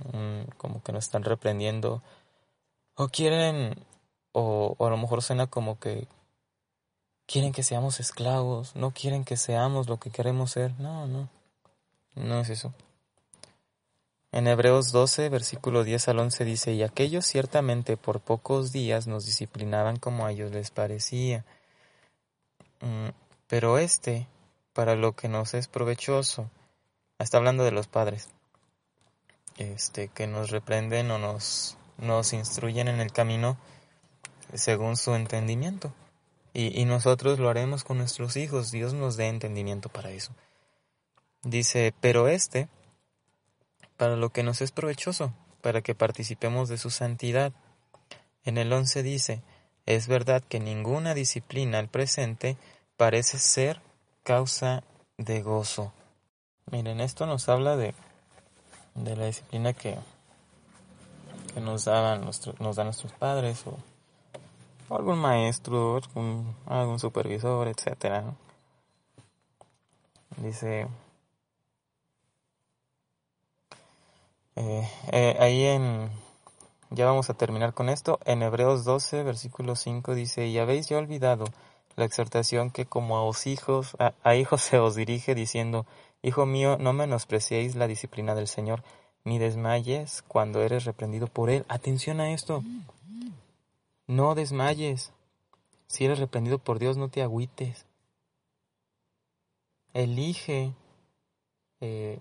como que nos están reprendiendo, o quieren, o, o a lo mejor suena como que quieren que seamos esclavos, no quieren que seamos lo que queremos ser, no, no, no es eso. En Hebreos 12, versículo 10 al 11 dice, y aquellos ciertamente por pocos días nos disciplinaban como a ellos les parecía, mm, pero este, para lo que nos es provechoso, está hablando de los padres, este, que nos reprenden o nos, nos instruyen en el camino según su entendimiento. Y, y nosotros lo haremos con nuestros hijos, Dios nos dé entendimiento para eso. Dice, pero este, para lo que nos es provechoso, para que participemos de su santidad. En el 11 dice, es verdad que ninguna disciplina al presente parece ser causa de gozo. Miren, esto nos habla de, de la disciplina que, que nos, daban nos dan nuestros padres o, algún maestro, algún, algún supervisor, etc. Dice, Eh, eh, ahí en, ya vamos a terminar con esto, en Hebreos 12, versículo 5 dice, y habéis ya olvidado la exhortación que como a os hijos, a, hijos se os dirige diciendo, Hijo mío, no menospreciéis la disciplina del Señor, ni desmayes cuando eres reprendido por Él. Atención a esto. No desmayes. Si eres reprendido por Dios, no te agüites. Elige eh,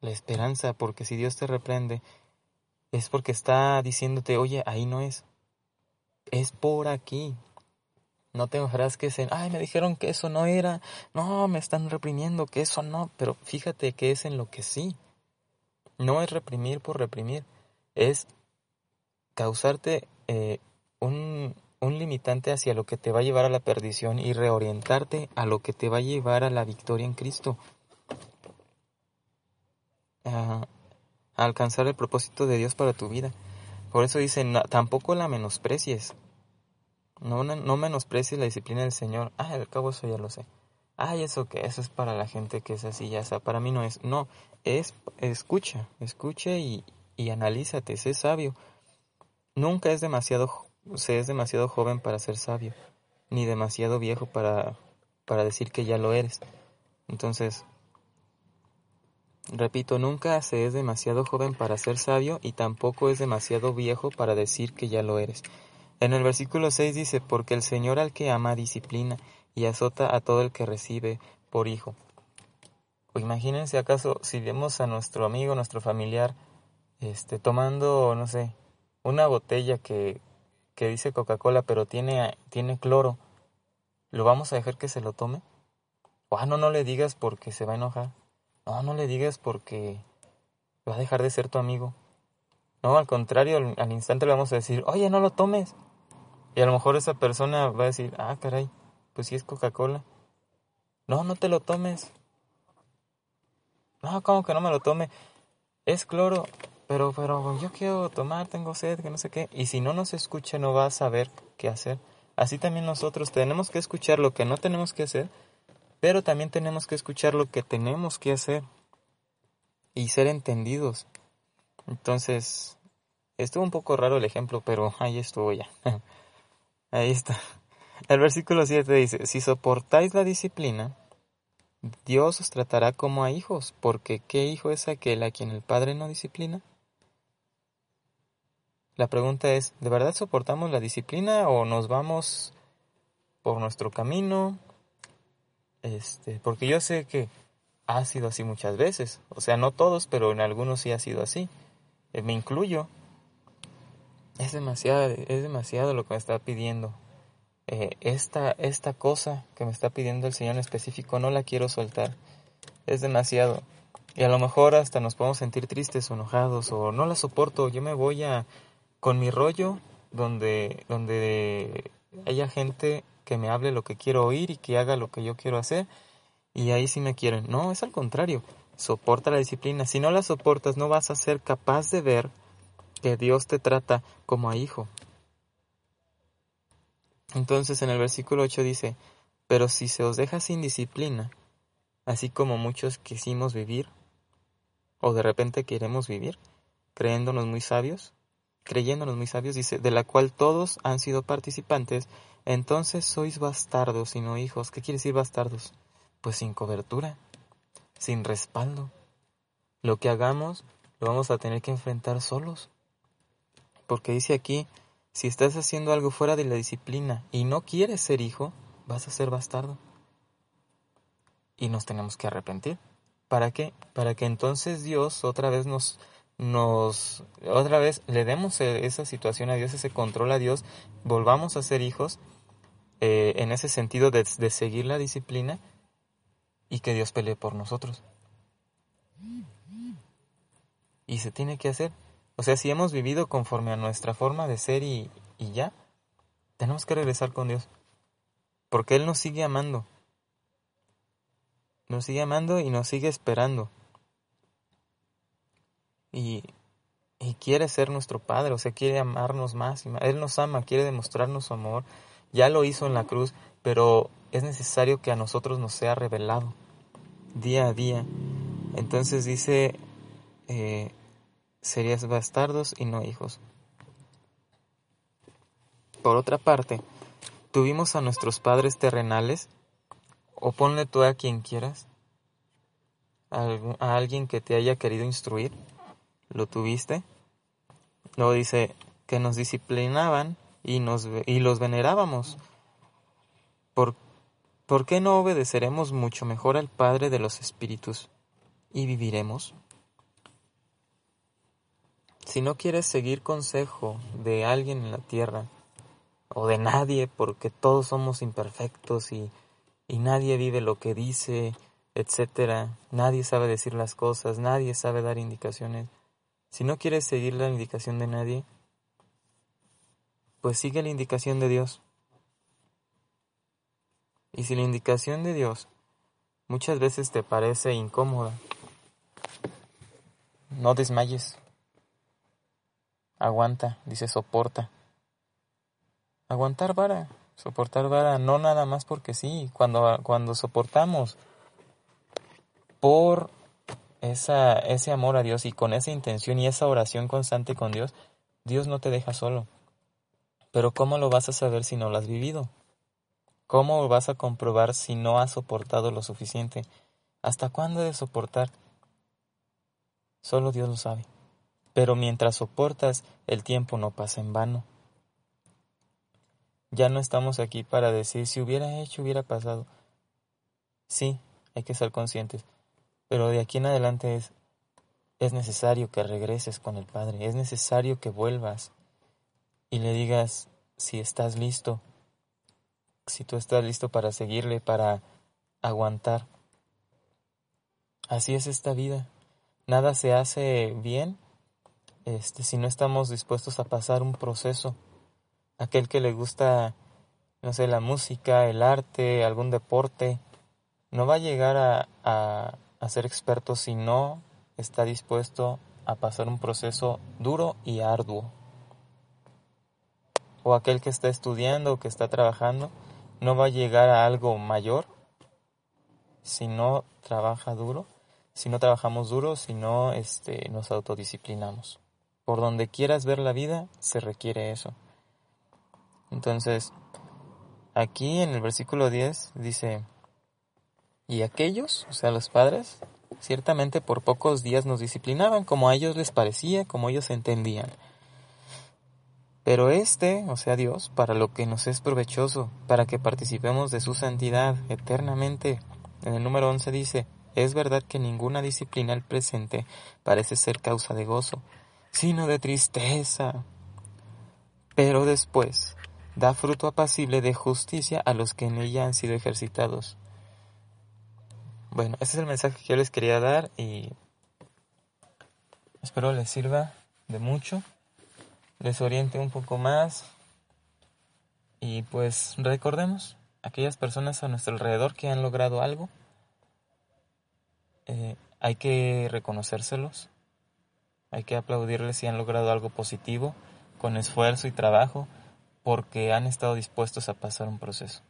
la esperanza, porque si Dios te reprende, es porque está diciéndote, oye, ahí no es, es por aquí. No te enojarás que se, ay, me dijeron que eso no era, no, me están reprimiendo, que eso no, pero fíjate que es en lo que sí. No es reprimir por reprimir, es causarte eh, un, un limitante hacia lo que te va a llevar a la perdición y reorientarte a lo que te va a llevar a la victoria en Cristo a, alcanzar el propósito de Dios para tu vida. Por eso dice, tampoco la menosprecies. No, no menosprecies la disciplina del Señor. Ah, al cabo eso ya lo sé. Ay, eso que eso es para la gente que es así, ya sea, para mí no es. No, es escucha, escucha y, y analízate, sé sabio. Nunca es demasiado, se es demasiado joven para ser sabio, ni demasiado viejo para, para decir que ya lo eres. Entonces, Repito, nunca se es demasiado joven para ser sabio y tampoco es demasiado viejo para decir que ya lo eres. En el versículo 6 dice, porque el Señor al que ama disciplina y azota a todo el que recibe por hijo. O imagínense acaso si vemos a nuestro amigo, nuestro familiar, este, tomando, no sé, una botella que, que dice Coca-Cola pero tiene, tiene cloro, ¿lo vamos a dejar que se lo tome? Ah, no, no le digas porque se va a enojar. No, no le digas porque va a dejar de ser tu amigo. No, al contrario, al, instante le vamos a decir, oye, no lo tomes. Y a lo mejor esa persona va a decir, ah, caray, pues sí es Coca-Cola. No, no te lo tomes. No, ¿cómo que no me lo tome? Es cloro, pero, pero yo quiero tomar, tengo sed, que no sé qué. Y si no nos escucha, no va a saber qué hacer. Así también nosotros tenemos que escuchar lo que no tenemos que hacer pero también tenemos que escuchar lo que tenemos que hacer y ser entendidos. Entonces, estuvo un poco raro el ejemplo, pero ahí estuvo ya. (laughs) ahí está. El versículo 7 dice, si soportáis la disciplina, Dios os tratará como a hijos, porque ¿qué hijo es aquel a quien el Padre no disciplina? La pregunta es, ¿de verdad soportamos la disciplina o nos vamos por nuestro camino? Este, porque yo sé que ha sido así muchas veces, o sea, no todos, pero en algunos sí ha sido así. Eh, me incluyo. Es demasiado, es demasiado lo que me está pidiendo. Eh, esta, esta cosa que me está pidiendo el Señor en específico no la quiero soltar. Es demasiado. Y a lo mejor hasta nos podemos sentir tristes o enojados o no la soporto. Yo me voy a con mi rollo donde, donde haya gente que me hable lo que quiero oír y que haga lo que yo quiero hacer y ahí sí me quieren. No, es al contrario. Soporta la disciplina. Si no la soportas, no vas a ser capaz de ver que Dios te trata como a hijo. Entonces en el versículo 8 dice, pero si se os deja sin disciplina, así como muchos quisimos vivir, o de repente queremos vivir, creyéndonos muy sabios, creyéndonos muy sabios, dice, de la cual todos han sido participantes, entonces sois bastardos y no hijos. ¿Qué quiere decir bastardos? Pues sin cobertura, sin respaldo. Lo que hagamos lo vamos a tener que enfrentar solos. Porque dice aquí, si estás haciendo algo fuera de la disciplina y no quieres ser hijo, vas a ser bastardo. Y nos tenemos que arrepentir. ¿Para qué? Para que entonces Dios otra vez nos nos otra vez le demos e, esa situación a Dios, ese control a Dios, volvamos a ser hijos eh, en ese sentido de, de seguir la disciplina y que Dios pelee por nosotros. Y se tiene que hacer. O sea, si hemos vivido conforme a nuestra forma de ser y, y ya, tenemos que regresar con Dios. Porque Él nos sigue amando. Nos sigue amando y nos sigue esperando y, quiere ser nuestro Padre, o sea, quiere amarnos más. Él nos ama, quiere demostrarnos su amor. Ya lo hizo en la cruz, pero es necesario que a nosotros nos sea revelado día a día. Entonces dice, eh, serías bastardos y no hijos. Por otra parte, tuvimos a nuestros padres terrenales, o ponle tú a quien quieras, a alguien que te haya querido instruir, lo tuviste. Luego dice que nos disciplinaban y, nos, y los venerábamos. ¿Por, ¿Por qué no obedeceremos mucho mejor al Padre de los Espíritus y viviremos? Si no quieres seguir consejo de alguien en la tierra, o de nadie, porque todos somos imperfectos y, y nadie vive lo que dice, etcétera, nadie sabe decir las cosas, nadie sabe dar indicaciones, si no quieres seguir la indicación de nadie, pues sigue la indicación de Dios. Y si la indicación de Dios muchas veces te parece incómoda, no desmayes. Aguanta, dice soporta. Aguantar vara, soportar vara, no nada más porque sí. Cuando, cuando soportamos por esa, ese amor a Dios y con esa intención y esa oración constante con Dios, Dios no te deja solo. Pero ¿cómo lo vas a saber si no lo has vivido? ¿Cómo vas a comprobar si no has soportado lo suficiente? ¿Hasta cuándo de soportar? Solo Dios lo sabe. Pero mientras soportas, el tiempo no pasa en vano. Ya no estamos aquí para decir si hubiera hecho, hubiera pasado. Sí, hay que ser conscientes pero de aquí en adelante es, es necesario que regreses con el Padre, es necesario que vuelvas y le digas si estás listo, si tú estás listo para seguirle, para aguantar. Así es esta vida. Nada se hace bien este, si no estamos dispuestos a pasar un proceso. Aquel que le gusta, no sé, la música, el arte, algún deporte, no va a llegar a a ser experto si no está dispuesto a pasar un proceso duro y arduo. O aquel que está estudiando o que está trabajando no va a llegar a algo mayor si no trabaja duro, si no trabajamos duro, si no este, nos autodisciplinamos. Por donde quieras ver la vida, se requiere eso. Entonces, aquí en el versículo 10 dice, Y aquellos, o sea, los padres, ciertamente por pocos días nos disciplinaban como a ellos les parecía, como ellos entendían. Pero este, o sea Dios, para lo que nos es provechoso, para que participemos de su santidad eternamente. En el número 11 dice, es verdad que ninguna disciplina al presente parece ser causa de gozo, sino de tristeza. Pero después da fruto apacible de justicia a los que en ella han sido ejercitados. Bueno, ese es el mensaje que yo les quería dar y espero les sirva de mucho, les oriente un poco más y pues recordemos aquellas personas a nuestro alrededor que han logrado algo, eh, hay que reconocérselos, hay que aplaudirles si han logrado algo positivo, con esfuerzo y trabajo, porque han estado dispuestos a pasar un proceso.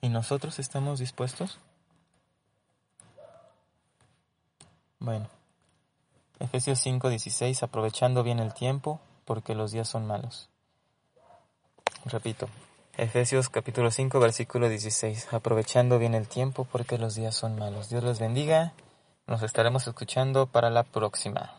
¿Y nosotros estamos dispuestos? Bueno, Efesios 5:16, aprovechando bien el tiempo, porque los días son malos. Repito, Efesios capítulo 5, versículo 16, aprovechando bien el tiempo, porque los días son malos. Dios los bendiga, nos estaremos escuchando para la próxima.